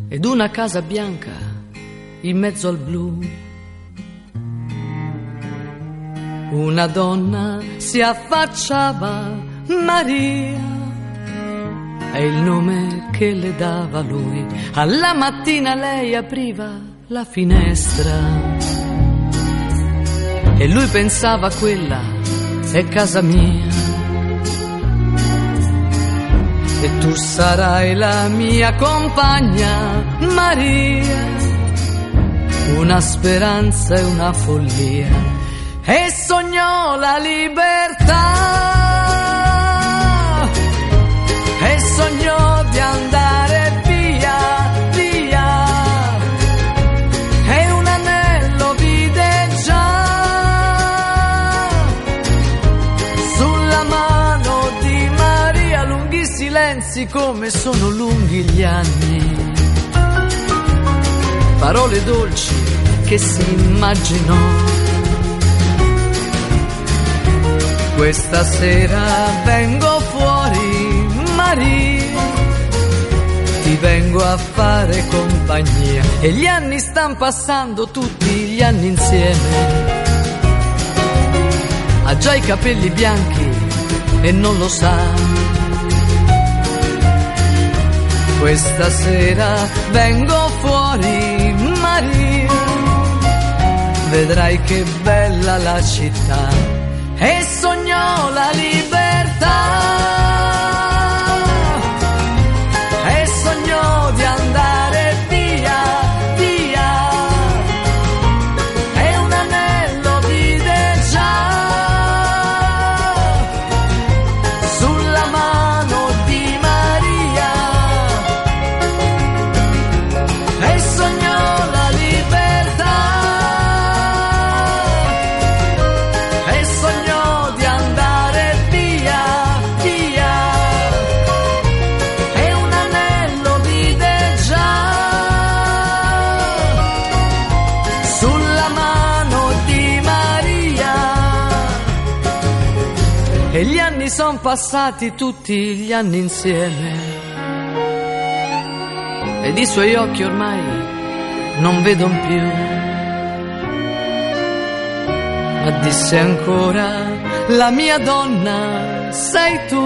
ed una casa bianca in mezzo al blu. Una donna si affacciava, Maria, è il nome che le dava lui. Alla mattina lei apriva la finestra e lui pensava quella è casa mia. E tu sarai la mia compagna, Maria, una speranza e una follia. E sognò la libertà come sono lunghi gli anni. Parole dolci che si immaginò. Questa sera vengo fuori, Maria, ti vengo a fare compagnia e gli anni stanno passando tutti gli anni insieme. Ha già i capelli bianchi e non lo sa. Questa sera vengo fuori, Maria, vedrai che bella la città e sognò la libertà passati tutti gli anni insieme. Ed i suoi occhi ormai non vedono più ma disse ancora la mia donna sei tu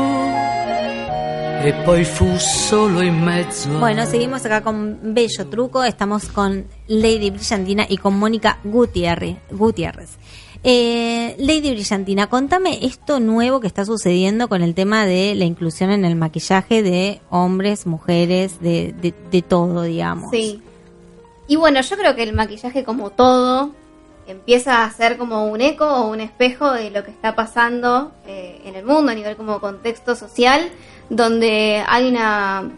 e poi fu solo in mezzo Bueno, seguimos acá con Bello Truco. Estamos con Lady Brillantina y con Mónica Gutiérrez. Gutiérrez. Eh, Lady Brillantina, contame esto nuevo que está sucediendo con el tema de la inclusión en el maquillaje de hombres, mujeres, de, de, de todo, digamos. Sí. Y bueno, yo creo que el maquillaje como todo empieza a ser como un eco o un espejo de lo que está pasando eh, en el mundo a nivel como contexto social, donde hay una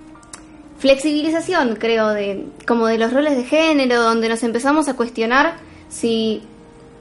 flexibilización, creo, de como de los roles de género, donde nos empezamos a cuestionar si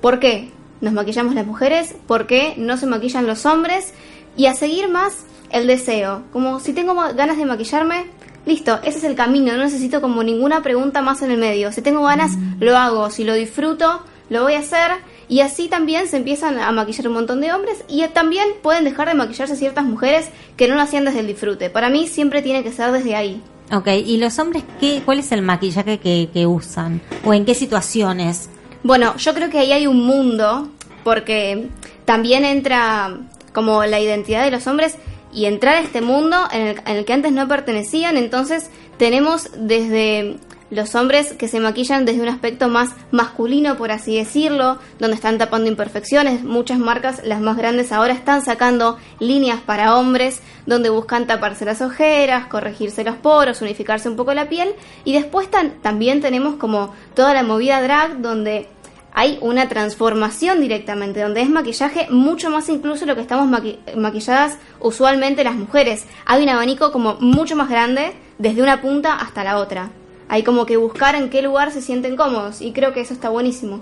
por qué nos maquillamos las mujeres, por qué no se maquillan los hombres y a seguir más el deseo, como si tengo ganas de maquillarme, listo, ese es el camino, no necesito como ninguna pregunta más en el medio, si tengo ganas lo hago, si lo disfruto lo voy a hacer y así también se empiezan a maquillar un montón de hombres y también pueden dejar de maquillarse ciertas mujeres que no lo hacían desde el disfrute. Para mí siempre tiene que ser desde ahí. Ok, ¿y los hombres qué, cuál es el maquillaje que, que usan? ¿O en qué situaciones? Bueno, yo creo que ahí hay un mundo, porque también entra como la identidad de los hombres y entrar a este mundo en el, en el que antes no pertenecían, entonces tenemos desde los hombres que se maquillan desde un aspecto más masculino, por así decirlo, donde están tapando imperfecciones. Muchas marcas, las más grandes ahora, están sacando líneas para hombres, donde buscan taparse las ojeras, corregirse los poros, unificarse un poco la piel. Y después también tenemos como toda la movida drag, donde hay una transformación directamente, donde es maquillaje mucho más incluso lo que estamos maqui- maquilladas usualmente las mujeres. Hay un abanico como mucho más grande, desde una punta hasta la otra. Hay como que buscar en qué lugar se sienten cómodos y creo que eso está buenísimo.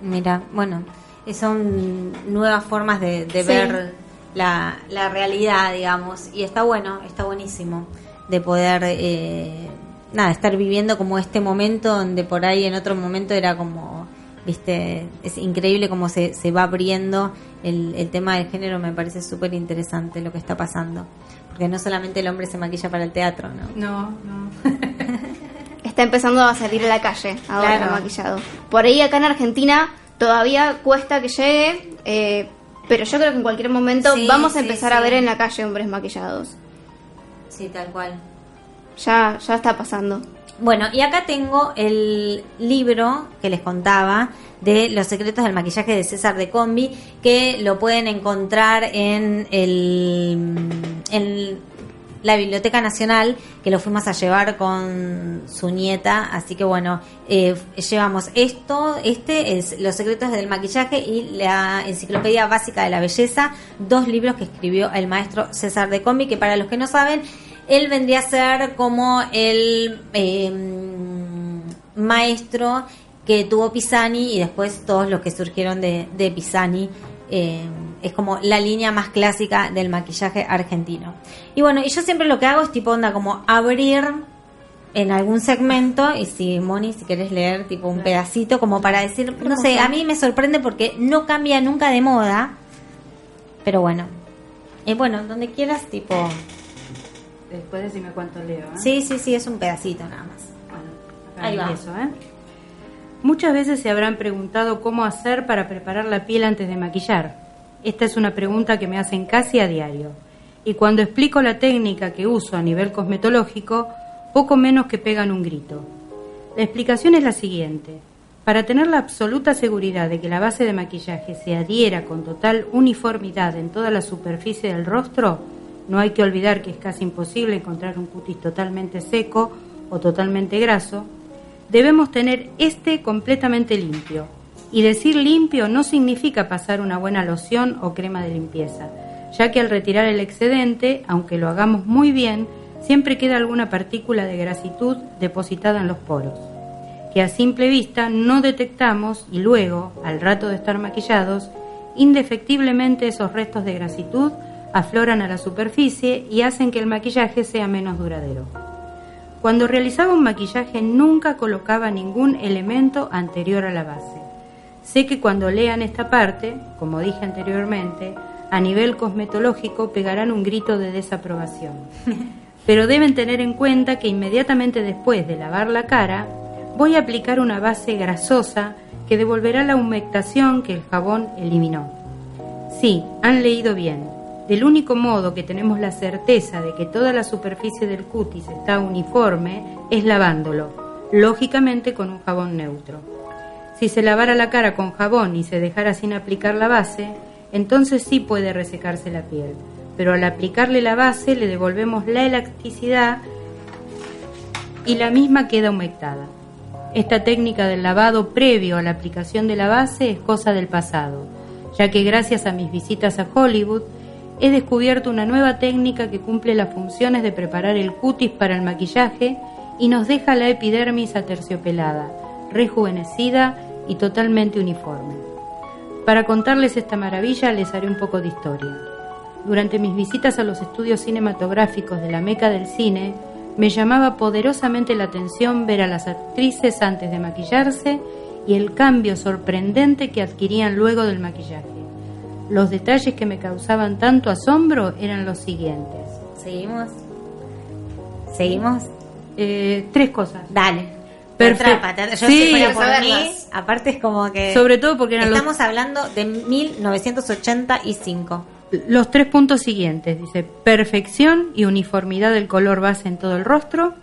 Mira, bueno, eh, son nuevas formas de, de Sí. ver la, la realidad, digamos, y está bueno, está buenísimo de poder, eh, nada, estar viviendo como este momento donde por ahí en otro momento era como, viste, es increíble cómo se, se va abriendo el, el tema del género, me parece súper interesante lo que está pasando, porque no solamente el hombre se maquilla para el teatro, ¿no? No, no. Está empezando a salir a la calle ahora Claro. maquillado. Por ahí acá en Argentina todavía cuesta que llegue, eh, pero yo creo que en cualquier momento Sí, vamos a sí, empezar sí. a ver en la calle hombres maquillados. Sí, tal cual. Ya, ya está pasando. Bueno, y acá tengo el libro que les contaba de Los secretos del maquillaje de César de Combi, que lo pueden encontrar en el en la Biblioteca Nacional, que lo fuimos a llevar con su nieta, así que bueno, eh, llevamos esto, este es Los secretos del maquillaje y la Enciclopedia Básica de la Belleza, dos libros que escribió el maestro César de Combi, que para los que no saben, él vendría a ser como el eh, maestro que tuvo Pisani y después todos los que surgieron de, de Pisani. Eh, es como la línea más clásica del maquillaje argentino. Y bueno, y yo siempre lo que hago es tipo onda como abrir en algún segmento y si Moni si querés leer tipo un pedacito como para decir, no sé, a mí me sorprende porque no cambia nunca de moda. Pero bueno. Y bueno, donde quieras tipo Después decime cuánto leo. ¿eh? Sí, sí, sí, es un pedacito nada más. Bueno, acá Ahí va. empiezo, ¿eh? Muchas veces se habrán preguntado cómo hacer para preparar la piel antes de maquillar. Esta es una pregunta que me hacen casi a diario. Y cuando explico la técnica que uso a nivel cosmetológico, poco menos que pegan un grito. La explicación es la siguiente. Para tener la absoluta seguridad de que la base de maquillaje se adhiera con total uniformidad en toda la superficie del rostro, no hay que olvidar que es casi imposible encontrar un cutis totalmente seco o totalmente graso, debemos tener este completamente limpio. Y decir limpio no significa pasar una buena loción o crema de limpieza, ya que al retirar el excedente, aunque lo hagamos muy bien, siempre queda alguna partícula de grasitud depositada en los poros, que a simple vista no detectamos y luego, al rato de estar maquillados, indefectiblemente esos restos de grasitud afloran a la superficie y hacen que el maquillaje sea menos duradero. Cuando realizaba un maquillaje nunca colocaba ningún elemento anterior a la base. Sé que cuando lean esta parte, como dije anteriormente, a nivel cosmetológico pegarán un grito de desaprobación. Pero deben tener en cuenta que inmediatamente después de lavar la cara, voy a aplicar una base grasosa que devolverá la humectación que el jabón eliminó. Sí, han leído bien. Del único modo que tenemos la certeza de que toda la superficie del cutis está uniforme es lavándolo, lógicamente con un jabón neutro. Si se lavara la cara con jabón y se dejara sin aplicar la base, entonces sí puede resecarse la piel, pero al aplicarle la base le devolvemos la elasticidad y la misma queda humectada. Esta técnica del lavado previo a la aplicación de la base es cosa del pasado, ya que gracias a mis visitas a Hollywood he descubierto una nueva técnica que cumple las funciones de preparar el cutis para el maquillaje y nos deja la epidermis aterciopelada, rejuvenecida y totalmente uniforme. Para contarles esta maravilla les haré un poco de historia. Durante mis visitas a los estudios cinematográficos de la Meca del cine, me llamaba poderosamente la atención ver a las actrices antes de maquillarse y el cambio sorprendente que adquirían luego del maquillaje. Los detalles que me causaban tanto asombro eran los siguientes. ¿Seguimos? ¿Seguimos? Eh, tres cosas. Dale. Perfecto. Yo Sí, si por mí, aparte es como que... Sobre todo porque eran los, Estamos hablando de 1985. los tres puntos siguientes. Dice, perfección y uniformidad del color base en todo el rostro,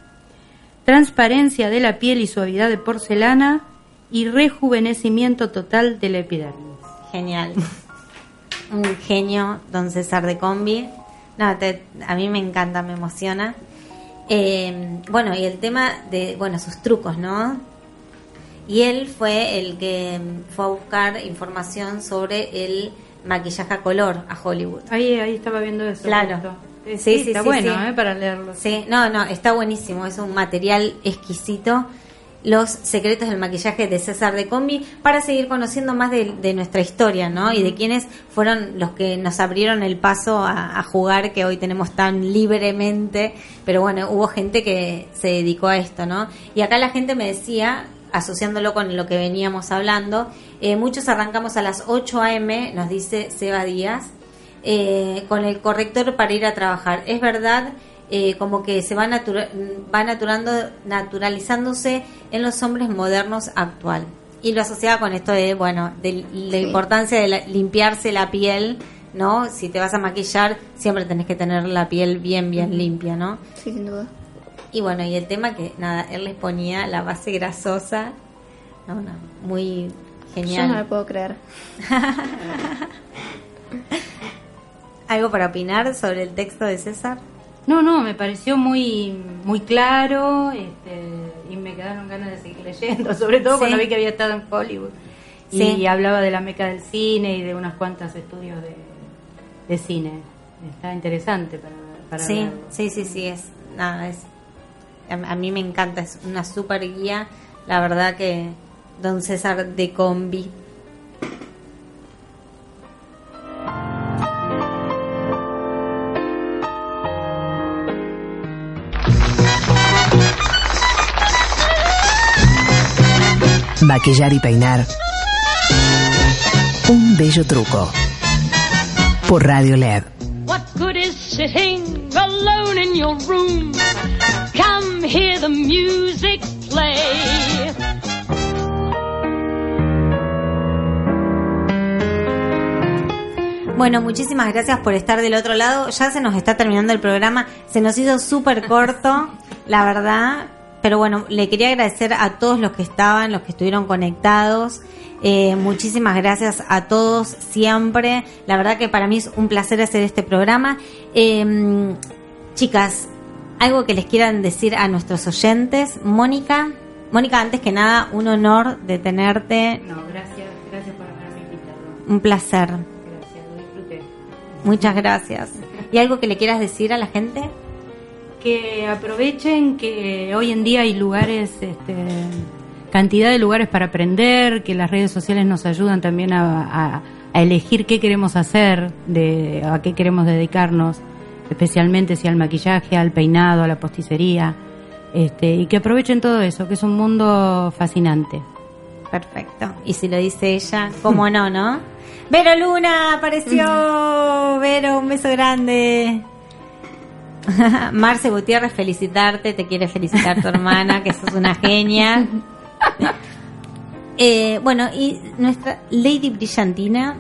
transparencia de la piel y suavidad de porcelana y rejuvenecimiento total de la epidermis. Genial. Un genio, don César de Combi. No, te- a mí me encanta, me emociona. Eh, bueno, y el tema de, bueno, sus trucos, ¿no? Y él fue el que fue a buscar información sobre el maquillaje a color a Hollywood. Ahí, ahí estaba viendo eso. Claro. Eh, Sí, sí, está sí, bueno, sí. ¿eh? Para leerlo. Sí, no, no, está buenísimo, es un material exquisito. Los secretos del maquillaje de César de Combi para seguir conociendo más de, de nuestra historia, ¿no? Y de quiénes fueron los que nos abrieron el paso a, a jugar que hoy tenemos tan libremente. Pero bueno, hubo gente que se dedicó a esto, ¿no? Y acá la gente me decía, asociándolo con lo que veníamos hablando, eh, muchos arrancamos a las 8 a.m., nos dice Seba Díaz, eh, con el corrector para ir a trabajar. Es verdad, eh, como que se va, natura- va naturando, naturalizándose en los hombres modernos actual. Y lo asociaba con esto de, bueno, de la importancia de la- limpiarse la piel ¿no? Si te vas a maquillar, siempre tenés que tener la piel bien, bien limpia, ¿no? Sí, sin duda. Y bueno, y el tema que, nada, él les ponía la base grasosa, no, no, muy Yo no genial. lo puedo creer. ¿Algo para opinar sobre el texto de César? No, no, me pareció muy muy claro este, y me quedaron ganas de seguir leyendo, sobre todo Sí. cuando vi que había estado en Hollywood. Sí. Y hablaba de la meca del cine y de unas cuantas estudios de, de cine. Está interesante para, para Sí, sí, sí, sí, es nada, es a, a mí me encanta, es una super guía, la verdad que Don César de Combi. Maquillar y peinar. Un bello truco. Por Radio LED. What good is sitting alone in your room? Come hear the music play. Bueno, muchísimas gracias por estar del otro lado. Ya se nos está terminando el programa. Se nos hizo súper corto, la verdad. Pero bueno, le quería agradecer a todos los que estaban, los que estuvieron conectados. Eh, muchísimas gracias a todos siempre. La verdad que para mí es un placer hacer este programa. Eh, chicas, algo que les quieran decir a nuestros oyentes. Mónica, Mónica, antes que nada, un honor de tenerte. No, gracias, gracias por haberme invitado. Un placer. Gracias, lo disfruté. Muchas gracias. ¿Y algo que le quieras decir a la gente? Que aprovechen que hoy en día hay lugares, este, cantidad de lugares para aprender, que las redes sociales nos ayudan también a, a- a elegir qué queremos hacer, de, a qué queremos dedicarnos, especialmente si al maquillaje, al peinado, a la posticería, este, y que aprovechen todo eso, que es un mundo fascinante. Perfecto. Y si lo dice ella, ¿cómo no, no? Vero Luna apareció. Vero, un beso grande. Marce Gutiérrez, felicitarte. Te quiere felicitar tu hermana, que sos una genia. Eh, bueno, y nuestra Lady Brillantina,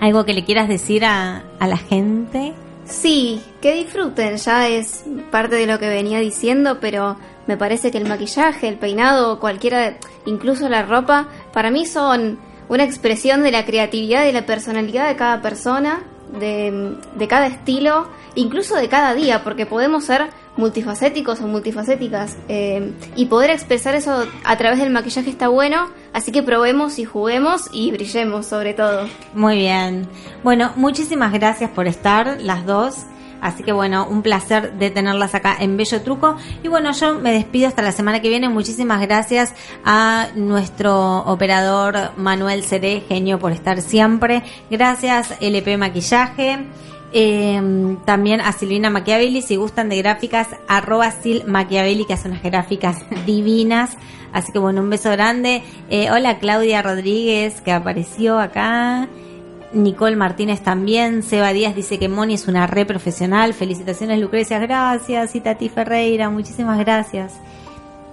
algo que le quieras decir a, a la gente. Sí, que disfruten, ya es parte de lo que venía diciendo, pero me parece que el maquillaje, el peinado, cualquiera, incluso la ropa, para mí son una expresión de la creatividad y la personalidad de cada persona, de, cada estilo, incluso de cada día, porque podemos ser multifacéticos o multifacéticas eh, y poder expresar eso a través del maquillaje está bueno, así que probemos y juguemos y brillemos sobre todo. Muy bien. Bueno, muchísimas gracias por estar las dos. Así que bueno, un placer de tenerlas acá en Bello Truco. Y bueno, yo me despido hasta la semana que viene. Muchísimas gracias a nuestro operador Manuel Seré, genio por estar siempre. Gracias LP Maquillaje. Eh, también a Silvina Machiavelli, si gustan de gráficas, arroba Sil que hace unas gráficas divinas. Así que bueno, un beso grande. Eh, hola Claudia Rodríguez, que apareció acá. Nicole Martínez también. Seba Díaz dice que Moni es una re profesional. Felicitaciones Lucrecia, gracias. Y Tati Ferreira, muchísimas gracias.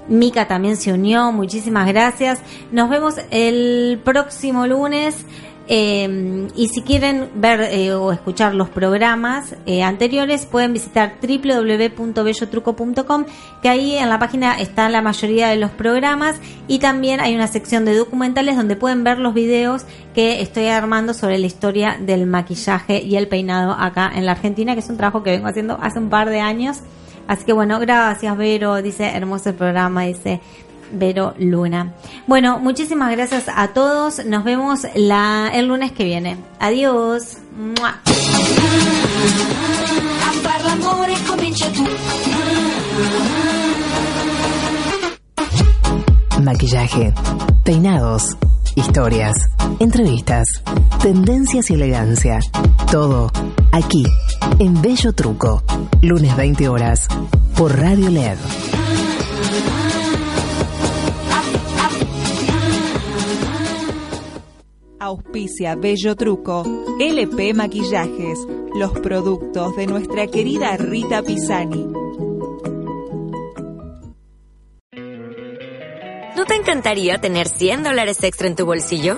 Mica también se unió, muchísimas gracias. Nos vemos el próximo lunes. Eh, y si quieren ver eh, o escuchar los programas eh, anteriores, pueden visitar www.bellotruco.com, que ahí en la página está la mayoría de los programas y también hay una sección de documentales donde pueden ver los videos que estoy armando sobre la historia del maquillaje y el peinado acá en la Argentina, que es un trabajo que vengo haciendo hace un par de años. Así que bueno, gracias Vero, dice hermoso el programa, dice Vero Luna. Bueno, muchísimas gracias a todos. Nos vemos el lunes que viene. Adiós. Maquillaje, peinados, historias, entrevistas, tendencias y elegancia. Todo aquí, en Bello Truco. Lunes 20 horas, por Radio LED. Auspicia Bello Truco, LP Maquillajes, los productos de nuestra querida Rita Pisani. ¿No te encantaría tener 100 dólares extra en tu bolsillo?